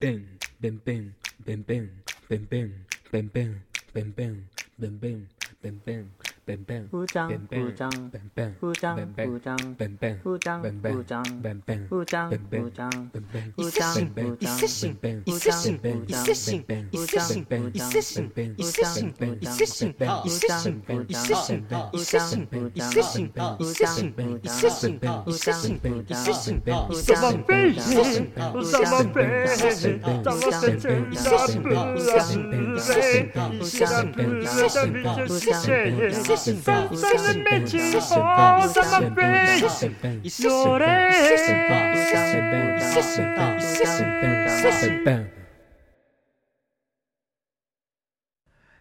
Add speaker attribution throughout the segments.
Speaker 1: Bing, bing, bing, bing, bing, bing, bing, bing, bing, bing, bing, bing, bing, bing. Ben, ben, ben,
Speaker 2: ふーちゃん、
Speaker 1: ben,
Speaker 2: ふー
Speaker 1: ben,
Speaker 2: ちゃん、
Speaker 1: ben, ben,
Speaker 2: ふーちゃん、
Speaker 1: ben,
Speaker 2: ふー
Speaker 1: ben,
Speaker 2: ちゃん、
Speaker 1: ben, ben,
Speaker 2: ふーちゃん、
Speaker 1: ben,
Speaker 2: ふ
Speaker 1: ben,
Speaker 2: ーちゃん、
Speaker 1: ben, ben,
Speaker 2: ふーちゃん、
Speaker 1: ben,
Speaker 2: ふ
Speaker 1: ben,
Speaker 2: ーちゃん、
Speaker 1: ben, ben,
Speaker 2: ふーちゃん、
Speaker 3: 一
Speaker 2: ふーちゃん、
Speaker 3: 摂心
Speaker 1: ben,
Speaker 3: 一摂心
Speaker 1: ben,
Speaker 3: 一摂心
Speaker 1: ben,
Speaker 3: 一摂心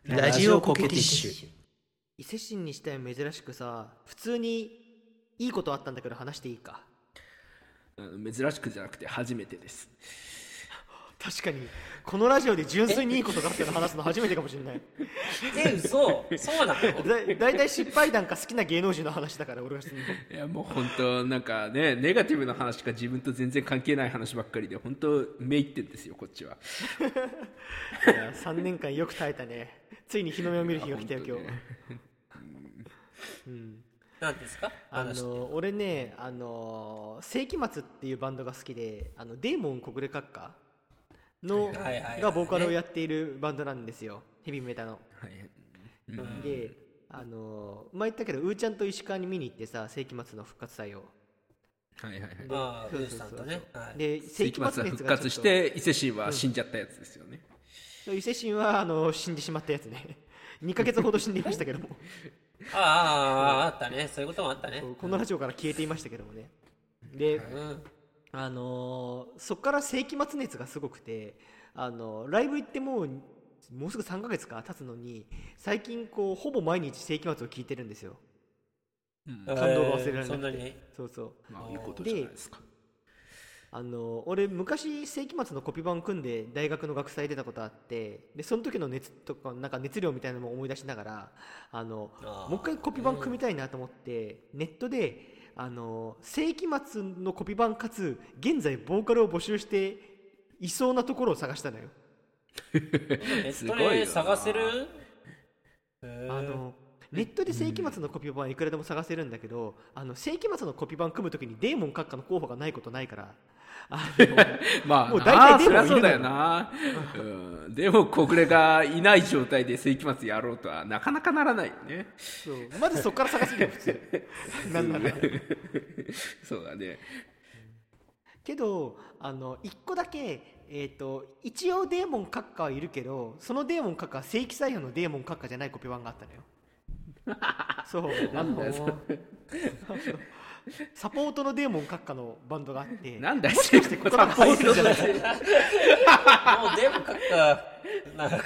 Speaker 3: ラジオコケティッシュ。
Speaker 4: 伊勢神にしては珍しくさ普通にいいことあったんだけど話していいか？
Speaker 5: 珍しくじゃなくて初めてです。
Speaker 4: 確かに。このラジオで純粋にいいことがあったの話すの初めてかもしれない。
Speaker 2: え、嘘。そうなの？
Speaker 4: だだいたい失敗談か好きな芸能人の話だから俺がするの
Speaker 5: いやもう本当なんかねネガティブな話か自分と全然関係ない話ばっかりで本当めいってんですよこっちは。い
Speaker 4: や3年間よく耐えたね。ついに日の目を見る日が来たよ今日、うん、
Speaker 2: 何ですか？
Speaker 4: あの俺ねあの世紀末っていうバンドが好きであのデーモン小暮閣下のがボーカルをやっているバンドなんですよ。ヘビメタの。
Speaker 5: はい。
Speaker 4: であの前言ったけどうーちゃんと石川に見に行ってさ世紀末の復活祭を。
Speaker 5: はいはいはい。
Speaker 2: ああ、
Speaker 4: そう
Speaker 2: ブースさんと
Speaker 4: そうそう
Speaker 2: ね。はい。
Speaker 4: で
Speaker 5: 世紀末は復活して伊勢神は死んじゃったやつですよね、
Speaker 4: 伊勢神はあの死んでしまったやつね。2ヶ月ほど死んでいましたけども。
Speaker 2: ああ、ああ、あったね。そういうこともあったね。
Speaker 4: このラジオから消えていましたけどもね。で、
Speaker 2: うん。
Speaker 4: あのーそっから世紀末熱がすごくて、あのライブ行ってもうもうすぐ3ヶ月か経つのに最近こうほぼ毎日世紀末を聞いてるんですよ。感動が忘れられなくて。
Speaker 2: えーそんなに？
Speaker 4: そうそう。
Speaker 5: まあいいことじゃないですか。
Speaker 4: あの俺昔世紀末のコピー版組んで大学の学祭出たことあってでその時の熱とかなんか熱量みたいなのも思い出しながらあのもう一回コピー版組みたいなと思ってネットであの世紀末のコピー版かつ現在ボーカルを募集していそうなところを探したのよ。
Speaker 2: ネットで探せる？
Speaker 4: あのネットで世紀末のコピー版はいくらでも探せるんだけど、あの世紀末のコピー版組むときにデーモン閣下の候補がないことないから
Speaker 5: まあ
Speaker 4: もう
Speaker 5: な
Speaker 4: 大体デーモンいる
Speaker 5: そりゃそうだよな、うん、でも小暮がいない状態で世紀末やろうとはなかなかならないよね。
Speaker 4: そう。まずそこから探すんだよ普通。なんなら。
Speaker 5: そうだね。
Speaker 4: けどあの1個だけ、えー、と一応デーモン閣下はいるけどそのデーモン閣下は正規採用のデーモン閣下じゃないコピー版があったのよ。そう。あの サポートのデーモン閣下のバンドがあって
Speaker 5: なんだよ。
Speaker 4: もしかしてここから入るんじゃないか
Speaker 2: もうデモ書くか、なんか、わ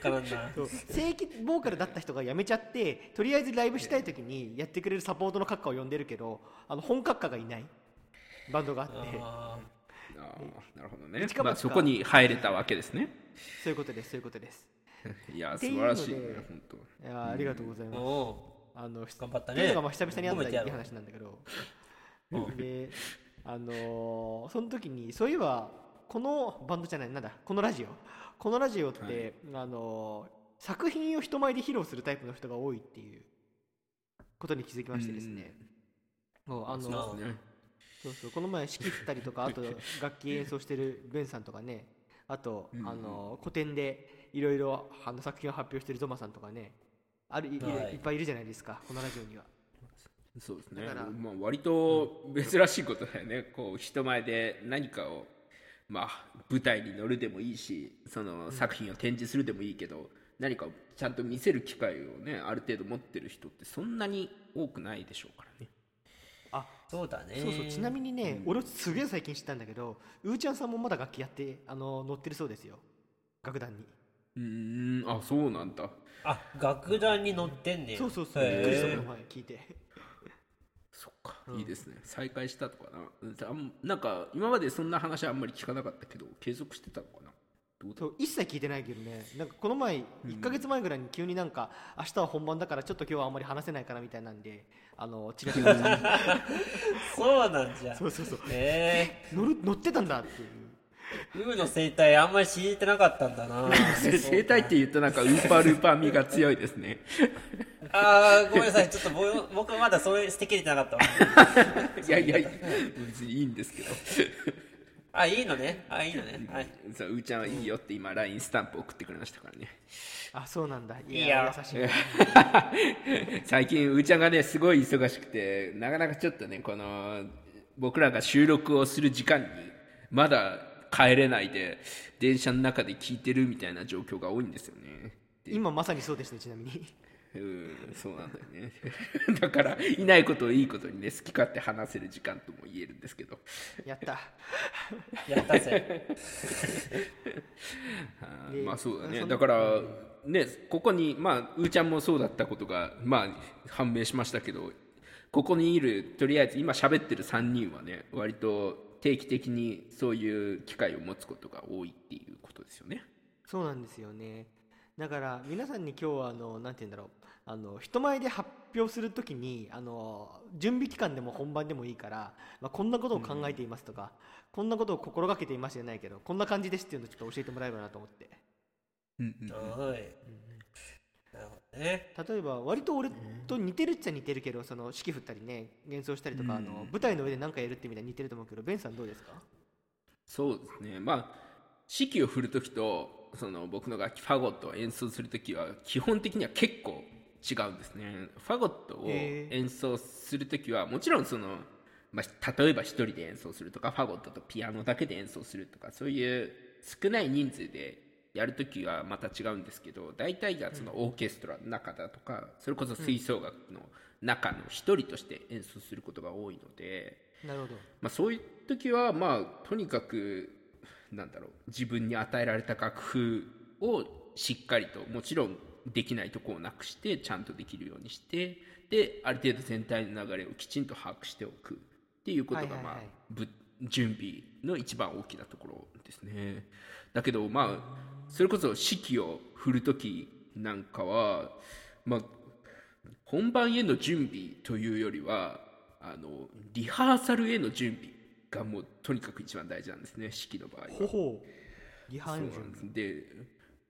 Speaker 2: からんな。
Speaker 4: 正規ボーカルだった人が辞めちゃってとりあえずライブしたい時にやってくれるサポートの閣下を呼んでるけどあの本閣下がいない。バンドがあって。
Speaker 2: あ
Speaker 5: あーなるほどね。まあ、そこに入れたわけですね。
Speaker 4: そういうことですそういうことです。
Speaker 5: いや素晴らしいね本当。
Speaker 4: いやーありがとうござい
Speaker 2: ー
Speaker 4: ます。
Speaker 2: お
Speaker 4: あの
Speaker 2: 頑張ったね。
Speaker 4: っていうのがまあ久々に会ったいい
Speaker 2: 褒めてやろう。
Speaker 4: 話なんだけど。であのーその時にそういえばこのバンドじゃないなんだこのラジオ。このラジオって、あのー作品を人前で披露するタイプの人が多いっていうことに気づきましてですね。もうあの
Speaker 2: そう
Speaker 5: ね。
Speaker 4: そうそうこの前指揮振ったりとかあと楽器演奏してるベンさんとかね。あと、あの古典でいろいろあの作品を発表してるゾマさんとかねあるい,い、
Speaker 2: はい。
Speaker 4: いっぱいいるじゃないですかこのラジオには。
Speaker 5: そうですね。
Speaker 4: だから
Speaker 5: まあ、割と珍しいことだよね、こう人前で何かを、まあ、舞台に乗るでもいいしその作品を展示するでもいいけど、何かをちゃんと見せる機会をねある程度持ってる人ってそんなに多くないでしょうからね。
Speaker 2: ーそうだね。
Speaker 4: そうそう。ちなみにね、俺すげえ最近知ったんだけどうーちゃんさんもまだ楽器やってあの乗ってるそうですよ。楽団に、
Speaker 5: うーんあそうなんだ。
Speaker 2: あ、楽団に乗ってんね
Speaker 4: そうそうそうびっくりしたこの前聞いて。
Speaker 5: そっか、いいですね。再開したとかな。うんあんなんか今までそんな話あんまり聞かなかったけど継続してたのかな？
Speaker 4: そう一切聞いてないけどね。なんかこの前1か月前ぐらいに急になんか明日は本番だからちょっと今日はあんまり話せないからみたいなんであの違ってください
Speaker 2: そうなんじゃ。
Speaker 4: そうそうそう。
Speaker 2: え
Speaker 4: 乗る乗ってたんだっていう
Speaker 2: ウーの生態あんまり知れてなかったんだな。
Speaker 5: 生態って言うとなんかウーパールーパー味が強いですね。
Speaker 2: ああごめんなさい。ちょっと僕僕まだそれ捨てきれてなかったわ。
Speaker 5: いやいや別にいいんですけど。
Speaker 2: あいいのね。あいいのね。はい。
Speaker 5: そううーちゃんはいいよって今 LINE スタンプ送ってくれましたからね。
Speaker 4: あそうなんだ。い
Speaker 2: い
Speaker 4: や
Speaker 2: や
Speaker 4: 優しい。な
Speaker 5: 最近うーちゃんがねすごい忙しくてなかなかちょっとねこの僕らが収録をする時間にまだ帰れないで電車の中で聞いてるみたいな状況が多いんですよね。で
Speaker 4: 今まさにそうですねちなみに。
Speaker 5: うんそうなんだよね。だからいないことをいいことにね好き勝手話せる時間とも言えるんですけど。
Speaker 4: やった。
Speaker 2: やったぜ。
Speaker 5: まあそうだね。だからねここにまあうーちゃんもそうだったことがまあ判明しましたけどここにいるとりあえず今喋ってる3人はね割と定期的にそういう機会を持つことが多いっていうことですよね。
Speaker 4: そうなんですよね。だから皆さんに今日はあのなんて言うんだろう。あの人前で発表するときにあの準備期間でも本番でもいいから、まあ、こんなことを考えていますとか、こんなことを心がけていますじゃないけどこんな感じですっていうのをちょっと教えてもらえればなと思って。
Speaker 5: うんうん
Speaker 2: はい。なるほどね。
Speaker 4: 例えば割と俺と似てるっちゃ似てるけどその指揮振ったりね幻想したりとか、あの舞台の上で何かやるって意味では似てると思うけどベンさんどうですか？
Speaker 5: そうですね。まあ指揮を振る時とその僕の楽器ファゴットを演奏する時は基本的には結構違うんですね。ファゴットを演奏する時はもちろんその、まあ、例えば一人で演奏するとかファゴットとピアノだけで演奏するとかそういう少ない人数でやる時はまた違うんですけど大体がそのオーケストラの中だとかそれこそ吹奏楽の中の一人として演奏することが多いので、
Speaker 4: なるほど。
Speaker 5: まあ、そういう時はまあとにかくなんだろう自分に与えられた楽譜をしっかりともちろんできないとこをなくしてちゃんとできるようにしてである程度全体の流れをきちんと把握しておくっていうことが準備の一番大きなところですね。だけどまあそれこそ指揮を振る時なんかはまあ本番への準備というよりはあのリハーサルへの準備がもうとにかく一番大事なんですね指揮の場合は。
Speaker 4: ほほう。リハ
Speaker 5: そう
Speaker 4: ンジ
Speaker 5: なんです。で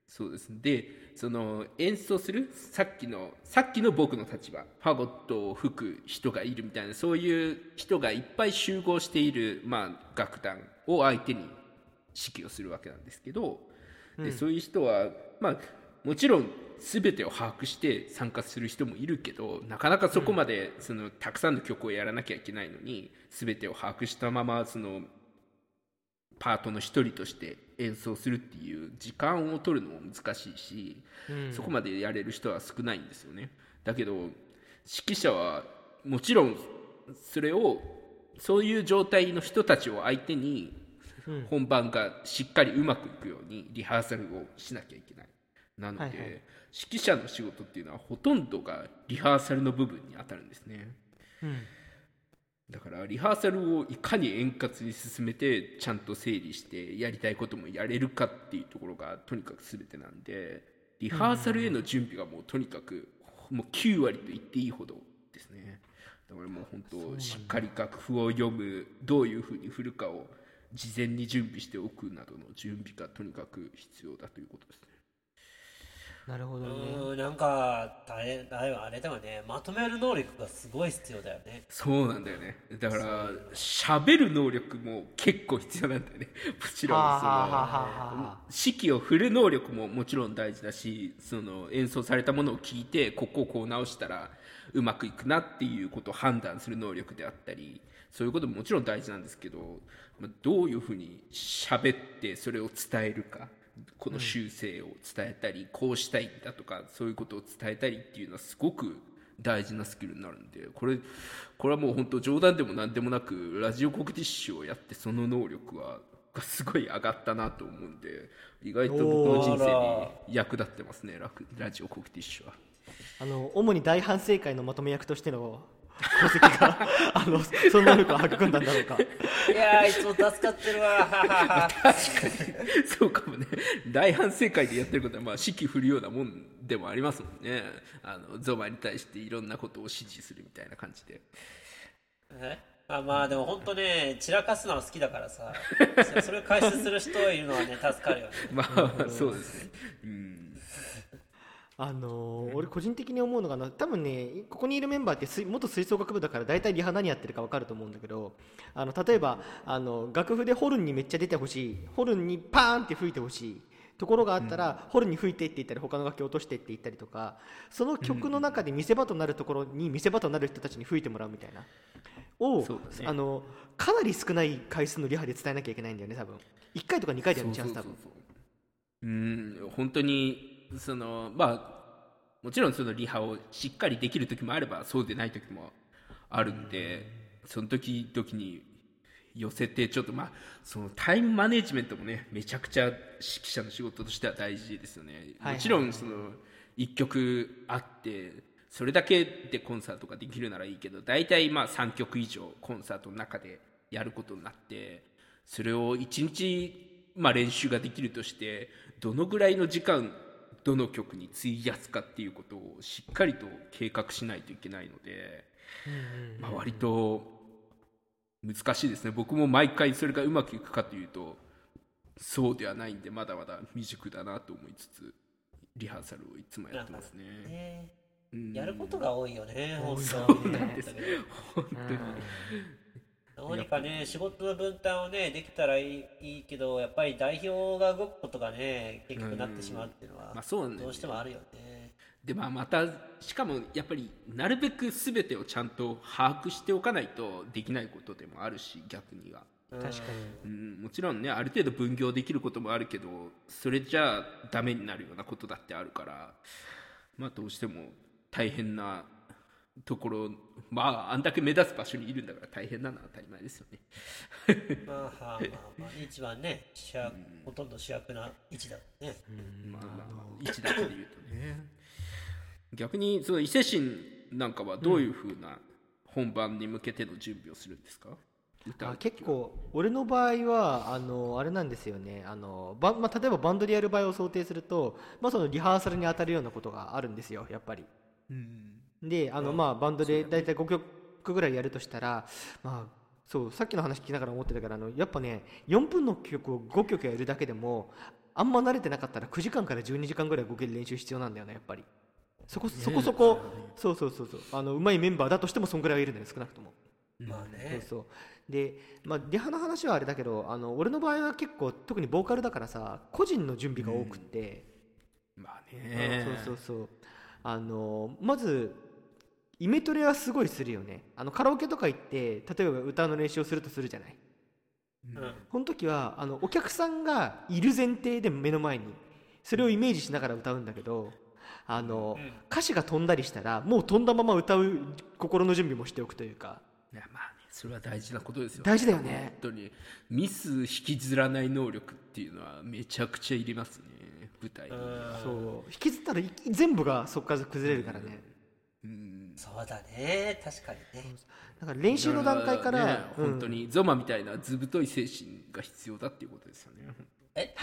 Speaker 5: そうです。でその演奏するさっきのさっきの僕の立場ファゴットを吹く人がいるみたいなそういう人がいっぱい集合している、まあ、楽団を相手に指揮をするわけなんですけど、でそういう人はまあもちろん全てを把握して参加する人もいるけどなかなかそこまでそのたくさんの曲をやらなきゃいけないのに全てを把握したままそのパートの一人として演奏するっていう時間を取るのも難しいし、そこまでやれる人は少ないんですよね。だけど指揮者はもちろんそれをそういう状態の人たちを相手に本番がしっかりうまくいくようにリハーサルをしなきゃいけない。なので、
Speaker 4: はいはい。
Speaker 5: 指揮者の仕事っていうのはほとんどがリハーサルの部分に当たるんですね。
Speaker 4: うん。
Speaker 5: だからリハーサルをいかに円滑に進めてちゃんと整理してやりたいこともやれるかっていうところがとにかく全てなんでリハーサルへの準備がもうとにかくもう9割と言っていいほどですね。だからもう本当しっかり楽譜を読むどういうふうに振るかを事前に準備しておくなどの準備がとにかく必要だということですね。
Speaker 4: なるほどね。
Speaker 2: うんなんかあれあれあれだよね。まとめる能力がすごい必要だよね。
Speaker 5: そうなんだよね。だから喋る能力も結構必要なんだよね。もちろんその指揮を振る能力ももちろん大事だしその演奏されたものを聞いてここをこう直したらうまくいくなっていうことを判断する能力であったりそういうことももちろん大事なんですけどまあどういうふうに喋ってそれを伝えるかこの修正を伝えたり、こうしたいんだとかそういうことを伝えたりっていうのはすごく大事なスキルになるんでこれこれはもう本当冗談でも何でもなくラジオコクティッシュをやってその能力はがすごい上がったなと思うんで意外と僕の人生に役立ってますねラクラジオコクティッシュは。
Speaker 4: あの主に大反省会のまとめ役としての功績が あのその能力を育んだんだろうか。
Speaker 2: いやーいつも助かってるわ。ははは
Speaker 5: そうかもね。大反省会でやってることはまあ指揮振るようなもんでもありますもんね。あのゾマに対していろんなことを指示するみたいな感じで。
Speaker 2: え？あまあでも本当ね散らかすのは好きだからさ。そ それを解説する人いるのはね助かるよね。
Speaker 5: まあそうですね。うん
Speaker 4: あのー俺個人的に思うのがな多分ねここにいるメンバーって水元吹奏楽部だから大体リハ何やってるか分かると思うんだけどあの例えばあの楽譜でホルンにめっちゃ出てほしいホルンにパーンって吹いてほしいところがあったら、ホルンに吹いてって言ったり他の楽器落としてって言ったりとかその曲の中で見せ場となるところに見せ場となる人たちに吹いてもらうみたいなを、
Speaker 5: ね。
Speaker 4: あのかなり少ない回数のリハで伝えなきゃいけないんだよね多分。1回とか2回でやるチャンス多分。
Speaker 5: ううん本当にそのまあもちろんそのリハをしっかりできる時もあればそうでない時もあるんで、その時々に寄せてちょっとまあそのタイムマネジメントもねめちゃくちゃ指揮者の仕事としては大事ですよね、
Speaker 4: はい
Speaker 5: もちろんその1曲あってそれだけでコンサートができるならいいけど大体まあ3曲以上コンサートの中でやることになってそれを1日、まあ、練習ができるとしてどのぐらいの時間どの曲に費やすかっていうことをしっかりと計画しないといけないので、まあ、割と難しいですね。僕も毎回それがうまくいくかというとそうではないんでまだまだ未熟だなと思いつつリハーサルをいつもやってますね。
Speaker 2: やることが多いよね本当
Speaker 5: そう
Speaker 2: に
Speaker 5: なんです。本当に
Speaker 2: どうにかね仕事の分担をねできたらいいいいけどやっぱり代表が動くことがね結局なってしまうっていうのは
Speaker 5: まあそうね。
Speaker 2: どうしてもあるよね。
Speaker 5: でまあまたしかもやっぱりなるべく全てをちゃんと把握しておかないとできないことでもあるし逆には、
Speaker 4: 確かに。
Speaker 5: うん、もちろんねある程度分業できることもあるけどそれじゃあダメになるようなことだってあるからまあどうしても大変なところまああんだけ目立つ場所にいるんだから大変なのは当たり前ですよね。
Speaker 2: まあはあまあまあ一番ね主役ほとんど主役な位置だね。
Speaker 5: まあまあまあ位置だけで言うとね。逆にその伊勢神なんかはどういうふうな本番に向けての準備をするんですか、歌う
Speaker 4: あ結構俺の場合はあのあれなんですよね。あのば、まあ、例えばバンドでやる場合を想定すると、まあ、そのリハーサルに当たるようなことがあるんですよやっぱりであの、まあ、バンドで大体5曲ぐらいやるとしたら、まあ、そうさっきの話聞きながら思ってたからあのやっぱね4分の曲を5曲やるだけでもあんま慣れてなかったら9時間から12時間ぐらい合計で練習必要なんだよねやっぱり。そこそこそこそうそうそうそう。あの上手いメンバーだとしてもそんぐらいはいるんだよ少なくとも。
Speaker 2: まあ
Speaker 4: そう
Speaker 2: ね
Speaker 4: そう。で、まあ、リハの話はあれだけどあの俺の場合は結構特にボーカルだからさ個人の準備が多くって、
Speaker 5: まあね。
Speaker 4: そうそうそう。あのまずイメトレはすごいするよね。あのカラオケとか行って例えば歌の練習をするとするじゃない。
Speaker 2: うん。
Speaker 4: この時はあのお客さんがいる前提で目の前にそれをイメージしながら歌うんだけどあの、
Speaker 2: うん。
Speaker 4: 歌詞が飛んだりしたらもう飛んだまま歌う心の準備もしておくというか。
Speaker 5: いやまあねそれは大事なことですよ。
Speaker 4: 大事だよね。
Speaker 5: 本当に。ミス引きずらない能力っていうのはめちゃくちゃいりますね舞台に。
Speaker 4: そう。引きずったらい全部がそこから崩れるからね、
Speaker 5: うん
Speaker 2: そうだね。確かにね。
Speaker 4: だから練習の段階から、
Speaker 5: ね
Speaker 4: うん。
Speaker 5: 本当にゾマみたいな図太い精神が必要だっていうことですよね。
Speaker 2: え？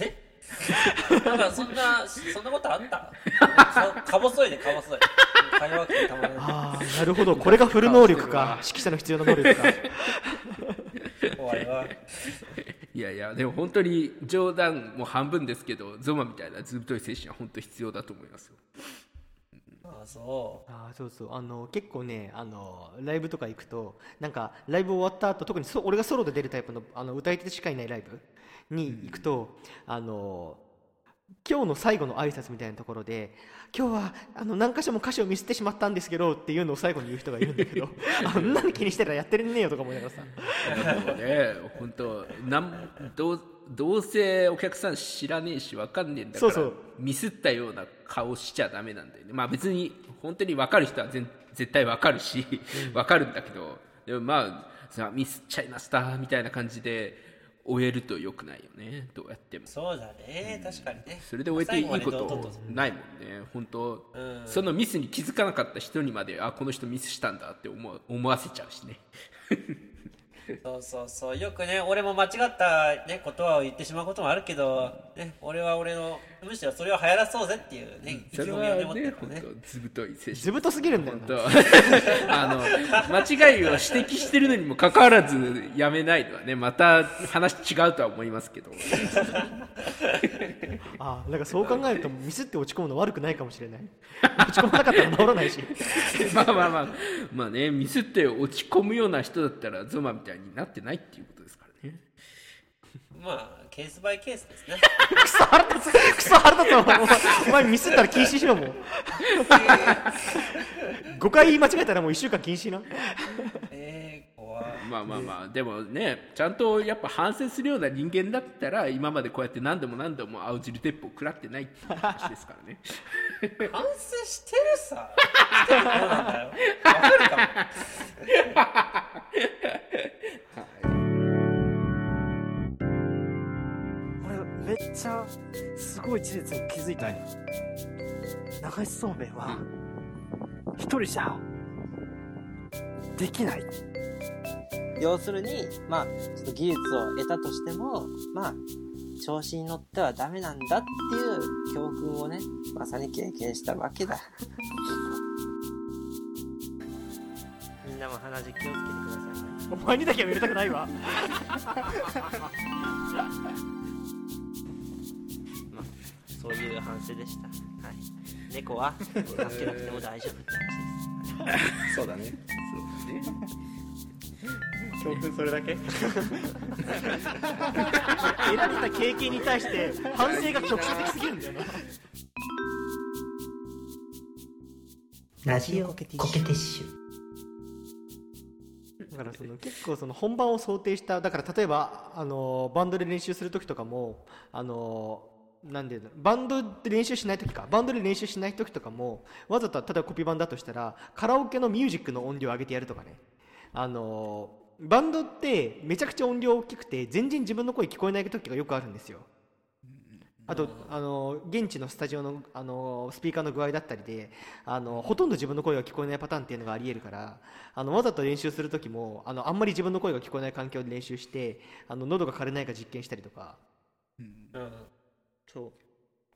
Speaker 2: え？なんかそんなそんなことあった？かか細いでか細い。会話ってたまらない
Speaker 4: ああなるほど。これがフル能力か。指揮者の必要な能力か。
Speaker 2: 怖いわ。
Speaker 5: いやいやでも本当に冗談も半分ですけどゾマみたいな図太い精神は本当必要だと思いますよ
Speaker 2: ああそ
Speaker 4: あーそうそう。あの結構ねあのライブとか行くとなんかライブ終わった後特にそ俺がソロで出るタイプのあの歌い手しかいないライブに行くと、あの今日の最後の挨拶みたいなところで今日はあの何箇所も歌詞をミスってしまったんですけどっていうのを最後に言う人がいるんだけど あんなに気にしてたらやってれねえよとか思いながらさ。
Speaker 5: ね本当なんどうどうせお客さん知らねえし分かんねえんだからミスったような顔しちゃダメなんだよね。まあ別に本当に分かる人は全絶対分かるし分かるんだけどでもまあさミスっちゃいましたみたいな感じで終えると良くないよねどうやっても。
Speaker 2: うそうだね確かにね。
Speaker 5: それで終えていいこと
Speaker 2: と
Speaker 5: ないもんね本当、
Speaker 2: うん。
Speaker 5: そのミスに気づかなかった人にまであこの人ミスしたんだって思う思わせちゃうしね
Speaker 2: そうそうそう。よくね俺も間違った、ね、言葉を言ってしまうこともあるけど、ね、俺は俺のむしろそれを流行らそうぜっていうね、意気
Speaker 5: それ
Speaker 2: 込みを持ってるからね
Speaker 5: 当ずぶとい精神。
Speaker 4: ずぶとすぎるんだよ
Speaker 5: あの間違いを指摘してるのにもかかわらずやめないのはねまた話違うとは思いますけど。
Speaker 4: あなんかそう考えるとミスって落ち込むの悪くないかもしれない。落ち込まなかったら治らないし。
Speaker 5: まあまあまあ。まあねミスって落ち込むような人だったらゾマみたいになってないっていうことですからね。
Speaker 2: まあケースバイケースですね。
Speaker 4: クソ腹立つ。クソ腹立つ。お前お前ミスったら禁止しろもう。5回言い間違えたらもう1週間禁止な。
Speaker 2: えー、怖い
Speaker 5: まあまあまあ。でもねちゃんとやっぱ反省するような人間だったら今までこうやって何度も何度も青汁鉄砲食らってないって話ですからね。
Speaker 2: 反省してるさ。してる方なんだよわかるかも
Speaker 6: めっちゃすごい事実に気づいたんよ。流しそうめんは一人じゃできない。
Speaker 7: 要するに、まあ、ちょっと技術を得たとしても、まあ、調子に乗ってはダメなんだっていう教訓をね、まさに経験したわけだ。みんなも鼻血気をつけてくださいね。
Speaker 4: お前にだけは入れたくないわ
Speaker 7: そういう反省でした。はい。猫は助けなくても大丈夫って話です。
Speaker 5: そうだねそうだね
Speaker 4: 教訓それだけ？得られた経験に対して反省が局所的すぎるんだよな
Speaker 3: ラジオコケティッシュ
Speaker 4: だからその結構その本番を想定しただから例えばあのバンドで練習する時とかもあのなんでバンドで練習しない時か。バンドで練習しない時とかもわざと例えばコピー版だとしたらカラオケのミュージックの音量を上げてやるとかね。あのバンドってめちゃくちゃ音量大きくて全然自分の声聞こえない時がよくあるんですよ。あとあの現地のスタジオのあのスピーカーの具合だったりであのほとんど自分の声が聞こえないパターンっていうのがありえるからあのわざと練習する時もあのあんまり自分の声が聞こえない環境で練習してあの喉が枯れないか実験したりとか。
Speaker 2: うん
Speaker 4: そう。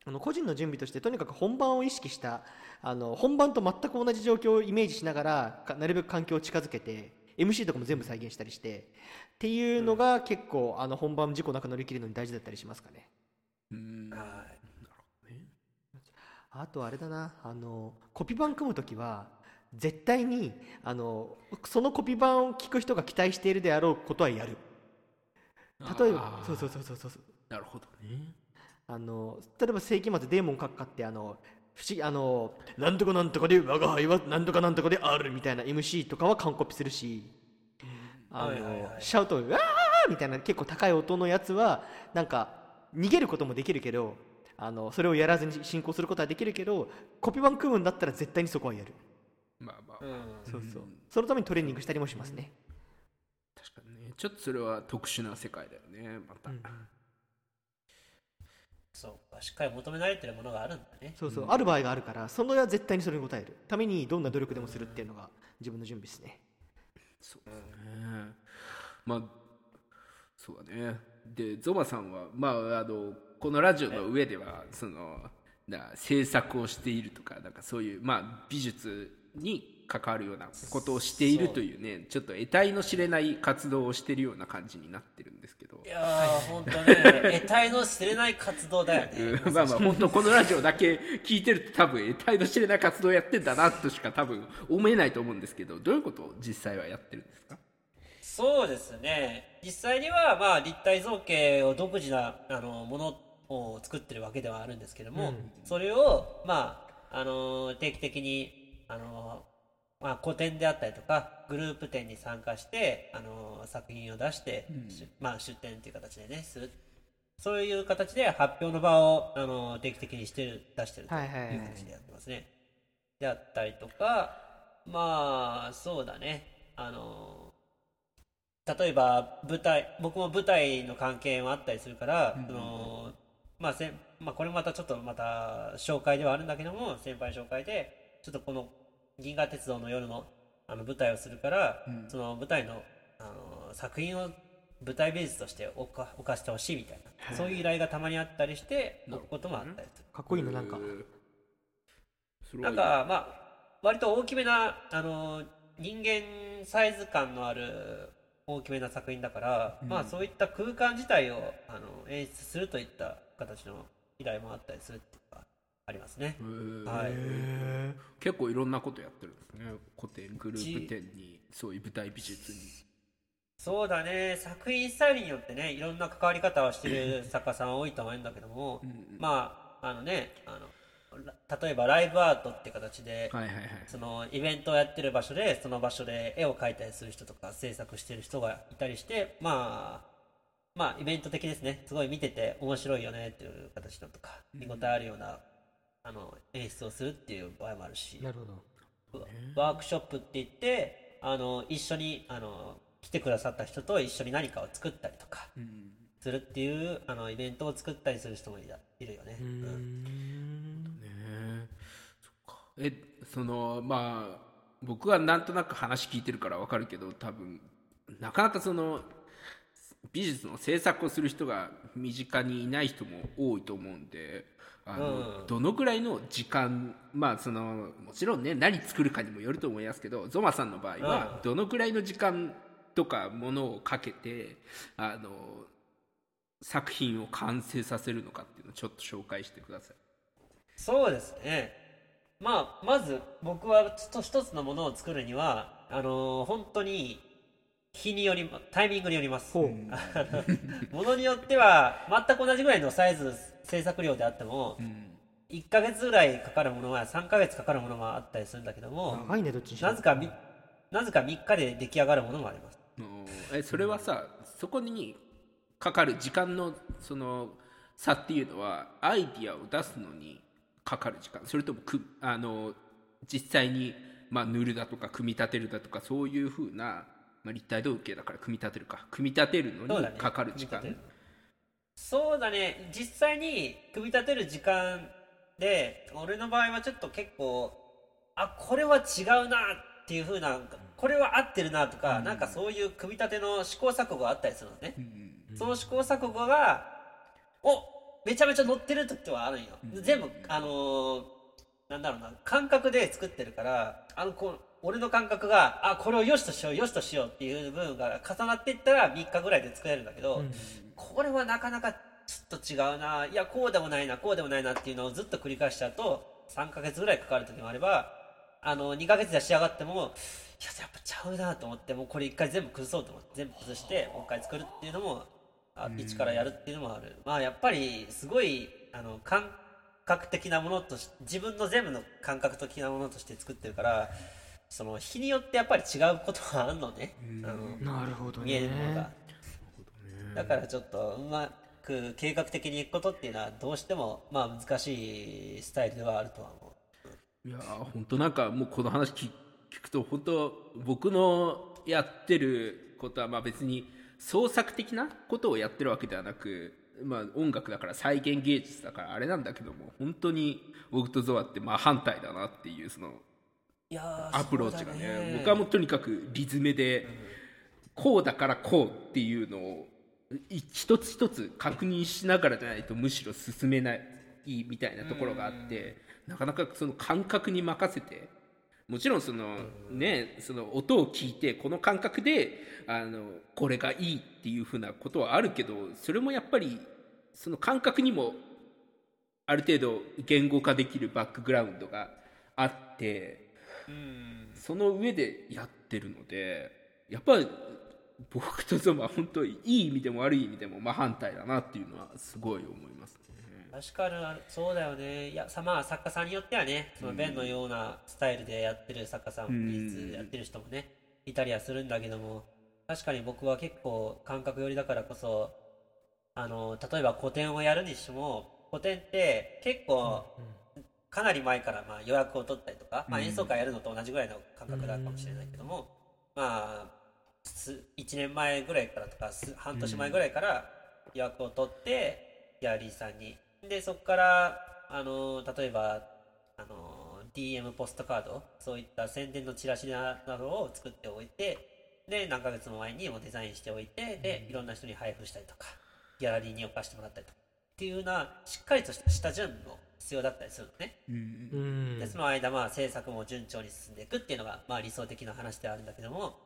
Speaker 4: あの個人の準備としてとにかく本番を意識したあの本番と全く同じ状況をイメージしながらかなるべく環境を近づけて MC とかも全部再現したりしてっていうのが結構あの本番事故なく乗り切るのに大事だったりしますかね。
Speaker 5: うん。
Speaker 2: はい。
Speaker 4: あとあれだな。あのコピー版組む時は絶対にあのそのコピー版を聞く人が期待しているであろうことはやる。例えばそうそうそうそうそう。
Speaker 5: なるほどね
Speaker 4: あの例えば世紀末デーモン閣下ってあの不思議あのなんとかなんとかで我が輩はなんとかなんとかであるみたいな MC とかは完コピするし、あのシャウト「うわー!」みたいな結構高い音のやつはなんか逃げることもできるけどあのそれをやらずに進行することはできるけどコピー版組むんだったら絶対にそこはやる。
Speaker 5: まあまあ、
Speaker 2: うん。
Speaker 4: そうそう。そのためにトレーニングしたりもしますね、
Speaker 5: 確かにね。ちょっとそれは特殊な世界だよねまた、
Speaker 4: うん
Speaker 2: そうかしっかり求められてるものがあるんだね。
Speaker 4: そうそう、ある場合があるからそのは絶対にそれに応える。ためにどんな努力でもするっていうのが自分の準備ですね。
Speaker 5: そう。ですねまあそうだね。でゾマさんはまああのこのラジオの上ではそのな制作をしているとかなんかそういうまあ美術に関わるようなことをしているというねちょっと得体の知れない活動をしているような感じになってるんですけど
Speaker 2: いやー本当ね。得体の知れない活動だよね。
Speaker 5: うん。まあまあ 本当このラジオだけ聞いてると多分得体の知れない活動をやってんだなとしか多分思えないと思うんですけどどういうこと？を実際はやってるんですか？
Speaker 2: そうですね。実際にはまあ立体造形を独自なあのものを作ってるわけではあるんですけども、それをまああの定期的にあのまあ、個展であったりとかグループ展に参加してあの作品を出して、しまあ、出展という形でねする。そういう形で発表の場をあの定期的にしてる出してると
Speaker 4: はい
Speaker 2: う形でやってますね。であったりとかまあそうだね。あの例えば舞台僕も舞台の関係もあったりするから、そのまあせんまあ、これまたちょっとまた紹介ではあるんだけども先輩紹介でちょっとこの銀河鉄道の夜のあの舞台をするから、その舞台のあの作品を舞台美術として置か置かせてほしいみたいな。そういう依頼がたまにあったりして置くこともあったりする。
Speaker 4: かっこいいのなんか。
Speaker 2: なんかまあ割と大きめなあの人間サイズ感のある大きめな作品だから、まあそういった空間自体をあの演出するといった形の依頼もあったりするってありますね。はい。
Speaker 5: 結構いろんなことやってるんですね。古典グループ展にそういう舞台美術に。
Speaker 2: そうだね。作品スタイルによってねいろんな関わり方をしてる作家さん多いと思うんだけども、まああのねあのら例えばライブアートって形で、
Speaker 5: はいはいはい。
Speaker 2: そのイベントをやってる場所でその場所で絵を描いたりする人とか制作してる人がいたりしてまあまあイベント的ですね。すごい見てて面白いよねっていう形のとか見応えあるような、あの演出をするっていう場合もあるし。
Speaker 4: なるほど。
Speaker 2: ワークショップって言ってあの一緒にあの来てくださった人と一緒に何かを作ったりとかするっていうあのイベントを作ったりする人もいるいるよね。うん。
Speaker 5: ねえ。そっか。えそのまあ僕はなんとなく話聞いてるからわかるけど多分なかなかその美術の制作をする人が身近にいない人も多いと思うんであの、
Speaker 2: うん
Speaker 5: どのぐらいの時間まあそのもちろんね何作るかにもよると思いますけどゾマさんの場合は
Speaker 2: うん
Speaker 5: どのぐらいの時間とかものをかけてあの作品を完成させるのかっていうのをちょっと紹介してください。
Speaker 2: そうですね。まあ、まず僕はちょっと一つのものを作るには、あのー本当に日により、タイミングによります。ものによっては、全く同じぐらいのサイズ、制作量であっても、1ヶ月ぐらいかかるものは3ヶ月かかるものもあったりするんだけども、
Speaker 4: 長いねどっち
Speaker 2: なぜかみ、なぜか3日で出来上がるものもあります。
Speaker 5: えそれはさそこにかかる時間のその差っていうのはアイディアを出すのにかかる時間。それともくあの実際に、まあ、塗るだとか組み立てるだとかそういうふうな、まあ、立体造形だから組み立てるか。組み立てるのにかかる時間、
Speaker 2: そうだね。実際に組み立てる時間で俺の場合はちょっと結構あこれは違うなっていう風なこれは合ってるなとか、なんかそういう組み立ての試行錯誤があったりするのね、その試行錯誤がおめちゃめちゃ乗ってる時はあるんよ、全部あのーなんだろうな感覚で作ってるからあのこう俺の感覚があこれをよしとしようよしとしようっていう部分が重なっていったら3日ぐらいで作れるんだけど、これはなかなかちょっと違うないやこうでもないなこうでもないなっていうのをずっと繰り返しちゃうと3ヶ月ぐらいかかる時もあればあの2ヶ月で仕上がってもいややっぱちゃうなと思ってもうこれ一回全部崩そうと思って全部崩してもう一回作るっていうのもあ一からやるっていうのもある。まあやっぱりすごいあの感覚的なものとし自分の全部の感覚的なものとして作ってるからその日によってやっぱり違うことがあるのね、あの
Speaker 4: なるほど
Speaker 2: 見えるもの
Speaker 4: ね
Speaker 2: が。だからちょっとうまく計画的にいくことっていうのはどうしてもまあ難しいスタイルではあるとは思う。
Speaker 5: いやー本当なんかもうこの話聞聞くと本当僕のやってることはまあ別に創作的なことをやってるわけではなく、まあ、音楽だから再現芸術だからあれなんだけども本当に僕とゾアって真反対だなっていうそのアプローチが
Speaker 2: そうだ
Speaker 5: ね。僕はもうとにかくリズムで、こうだからこうっていうのをい一つ一つ確認しながらじゃないとむしろ進めないみたいなところがあって、なかなかその感覚に任せてもちろんそのねその音を聞いてこの感覚であのこれがいいっていうふうなことはあるけどそれもやっぱりその感覚にもある程度言語化できるバックグラウンドがあってその上でやってるのでやっぱり僕とゾマは本当にいい意味でも悪い意味でも真反対だなっていうのはすごい思いますね。
Speaker 2: 確かにそうだよね。いやさまあ作家さんによってはねそのベンのようなスタイルでやってる作家さん
Speaker 5: うん
Speaker 2: 技術やってる人もねいたりはするんだけども確かに僕は結構感覚寄りだからこそあの例えば個展をやるにしても個展って結構かなり前からまあ予約を取ったりとか、まあ、演奏会やるのと同じぐらいの感覚だかもしれないけども、まあす1年前ぐらいからとかす半年前ぐらいから予約を取ってギャラリーさんにでそこからあの例えばあの DM ポストカードそういった宣伝のチラシななどを作っておいてで何ヶ月も前にもうデザインしておいてでいろんな人に配布したりとかギャラリーに置かしてもらったりとかっていうようなしっかりとした下準備も必要だったりするのね、
Speaker 4: うん。
Speaker 2: でその間まあ制作も順調に進んでいくっていうのがまあ理想的な話ではあるんだけども、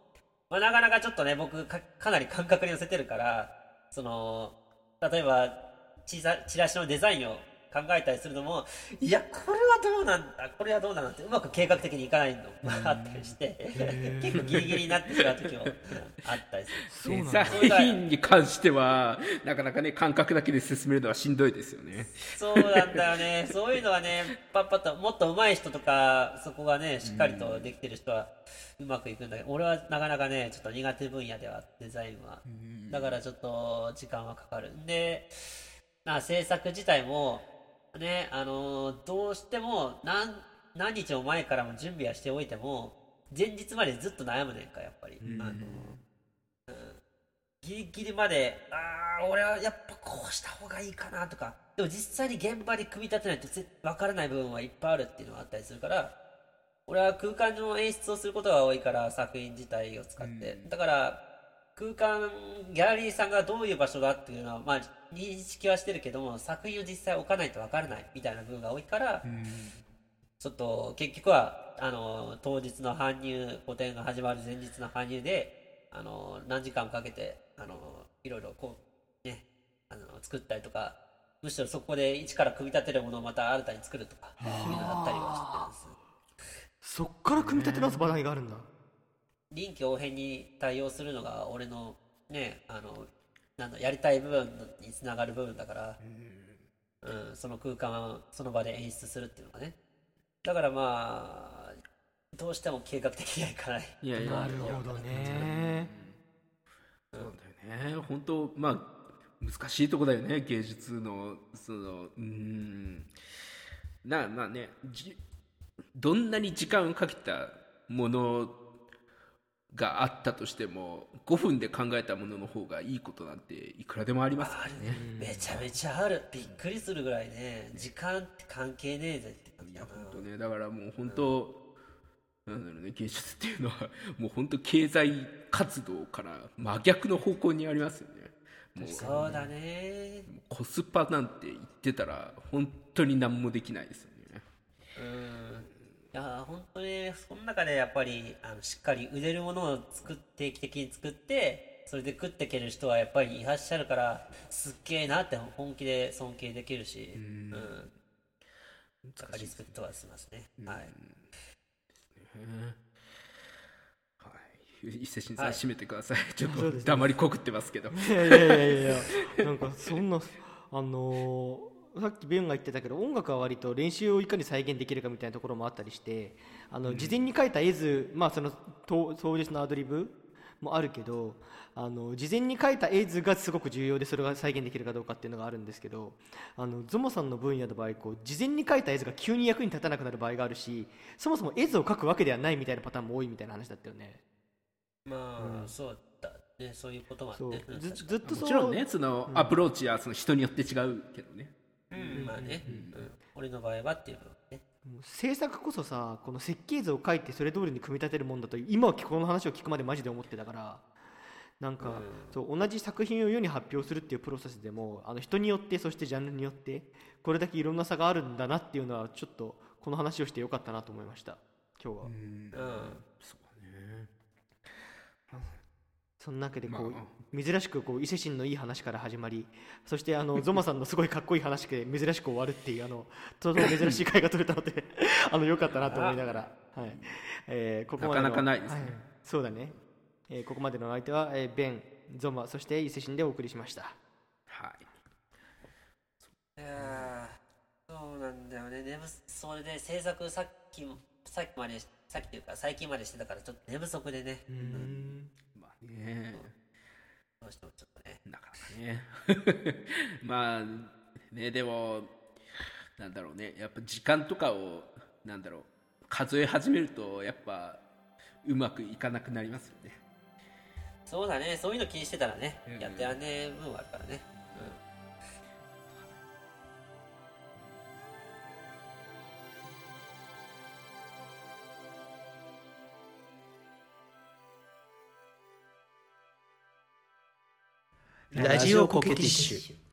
Speaker 2: まあ、なかなかちょっとね僕かかなり感覚に寄せてるからその例えばチザチラシのデザインを考えたりするのもいや。これはどうなんだこれはどうなんだってうまく計画的にいかないの？が あったりして。結構ギリギリになってしまう時もうんあったりする。
Speaker 5: デザインに関してはなかなかね感覚だけで進めるのはしんどいですよね。
Speaker 2: そうなんだよね。そういうのはね、パッパッと、もっと上手い人とか、そこがね、しっかりとできてる人はうまくいくんだけど、俺はなかなかね、ちょっと苦手分野では、デザインは。だからちょっと時間はかかる。で、な制作自体も、ね、あのーどうしても何、何日も前からも準備はしておいても、前日までずっと悩むねんか、やっぱり。あのーギリギリまで、ああ、俺はやっぱこうした方がいいかなとか、でも実際に現場で組み立てないとぜ分からない部分はいっぱいあるっていうのがあったりするから、俺は空間の演出をすることが多いから、作品自体を使って。だから、空間、ギャラリーさんがどういう場所だっていうのは、まあ、認識はしてるけども、作品を実際置かないと分からないみたいな部分が多いから、ちょっと結局はあの当日の搬入個展が始まる前日の搬入であの何時間かけてあのいろいろこうねあの作ったりとかむしろそこで一から組み立てるものをまた新たに作るとかいうのだったりはしてるんです。
Speaker 4: そっから組み立て直す場合があるんだ
Speaker 2: 臨機応変に対応するのが俺のねあのなんだやりたい部分につながる部分だから、うん、その空間をその場で演出するっていうのがね。だからまあどうしても計画的にはいかない。
Speaker 5: いやいや。
Speaker 4: なるほどね。
Speaker 5: そうだよね。本当まあ難しいとこだよね芸術のそのうん。なまあねじどんなに時間をかけたものがあったとしても5分で考えたものの方がいいことなんていくらでもありますからね。
Speaker 2: めちゃめちゃある。びっくりするぐらいね時間って関係ねえぜって感じだな。
Speaker 5: 本当ね。だからもう本当、なんだろうね芸術っていうのはもう本当経済活動から真逆の方向にありますよね。もう
Speaker 2: そうだね。
Speaker 5: コスパなんて言ってたら本当に何もできないですよね。
Speaker 2: うんいや本当にその中でやっぱりあのしっかり売れるものを作って定期的に作ってそれで食っていける人はやっぱりいらっしゃるからすっげえなって本気で尊敬できるしうん。だからリスペクトはしますね。はい。
Speaker 5: はい。伊勢神さん、
Speaker 2: はい。
Speaker 5: 締めてください。ちょっと黙りこくってますけど。
Speaker 4: いやいやいやいやいや。なんかそんなあのーさっきベンが言ってたけど音楽は割と練習をいかに再現できるかみたいなところもあったりしてあの事前に書いた絵図、まあ、その当当日のアドリブもあるけどあの事前に書いた絵図がすごく重要でそれが再現できるかどうかっていうのがあるんですけどあのゾモさんの分野の場合こう事前に書いた絵図が急に役に立たなくなる場合があるしそもそも絵図を描くわけではないみたいなパターンも多いみたいな話だったよね。
Speaker 2: まあ、そうだね。そういうこともあって
Speaker 4: そう。
Speaker 2: うん
Speaker 4: ずずっとそう。
Speaker 5: もちろんねそのアプローチはその人によって違うけどね、
Speaker 2: うんまあね、うん俺の場合はっていう部分ね。
Speaker 4: もう制作こそさこの設計図を書いてそれ通りに組み立てるもんだと今はこの話を聞くまでマジで思ってたからなんか、そう同じ作品を世に発表するっていうプロセスでもあの人によってそしてジャンルによってこれだけいろんな差があるんだなっていうのはちょっとこの話をしてよかったなと思いました。今日は、
Speaker 2: うん。
Speaker 4: その中でこう、
Speaker 5: まあ
Speaker 4: 珍しくこう伊勢神のいい話から始まりそしてあの ゾマさんのすごいかっこいい話で珍しく終わるっていうあのとても珍しい回が取れたので あのよかったなと思いながら、はい。えーここまでの
Speaker 5: なかなかないですね。
Speaker 4: はい。そうだね、えーここまでのお相手は、えーベンゾマそして伊勢神でお送りしました。
Speaker 5: はい。
Speaker 2: いやーそうなんだよね。寝不それで制作さっきもさっきまでさっきというか最近までしてたからちょっと寝不足でね、
Speaker 4: うん。
Speaker 5: まあね。
Speaker 2: どうしてもちょっとね
Speaker 5: なかなかねまあねでもなんだろうね。やっぱ時間とかをなんだろう。数え始めるとやっぱうまくいかなくなりますよね。
Speaker 2: そうだね。そういうの気にしてたらね、
Speaker 5: うん。
Speaker 2: やってらんねえ部分はあるからね、
Speaker 3: ラジオコケティッシュ。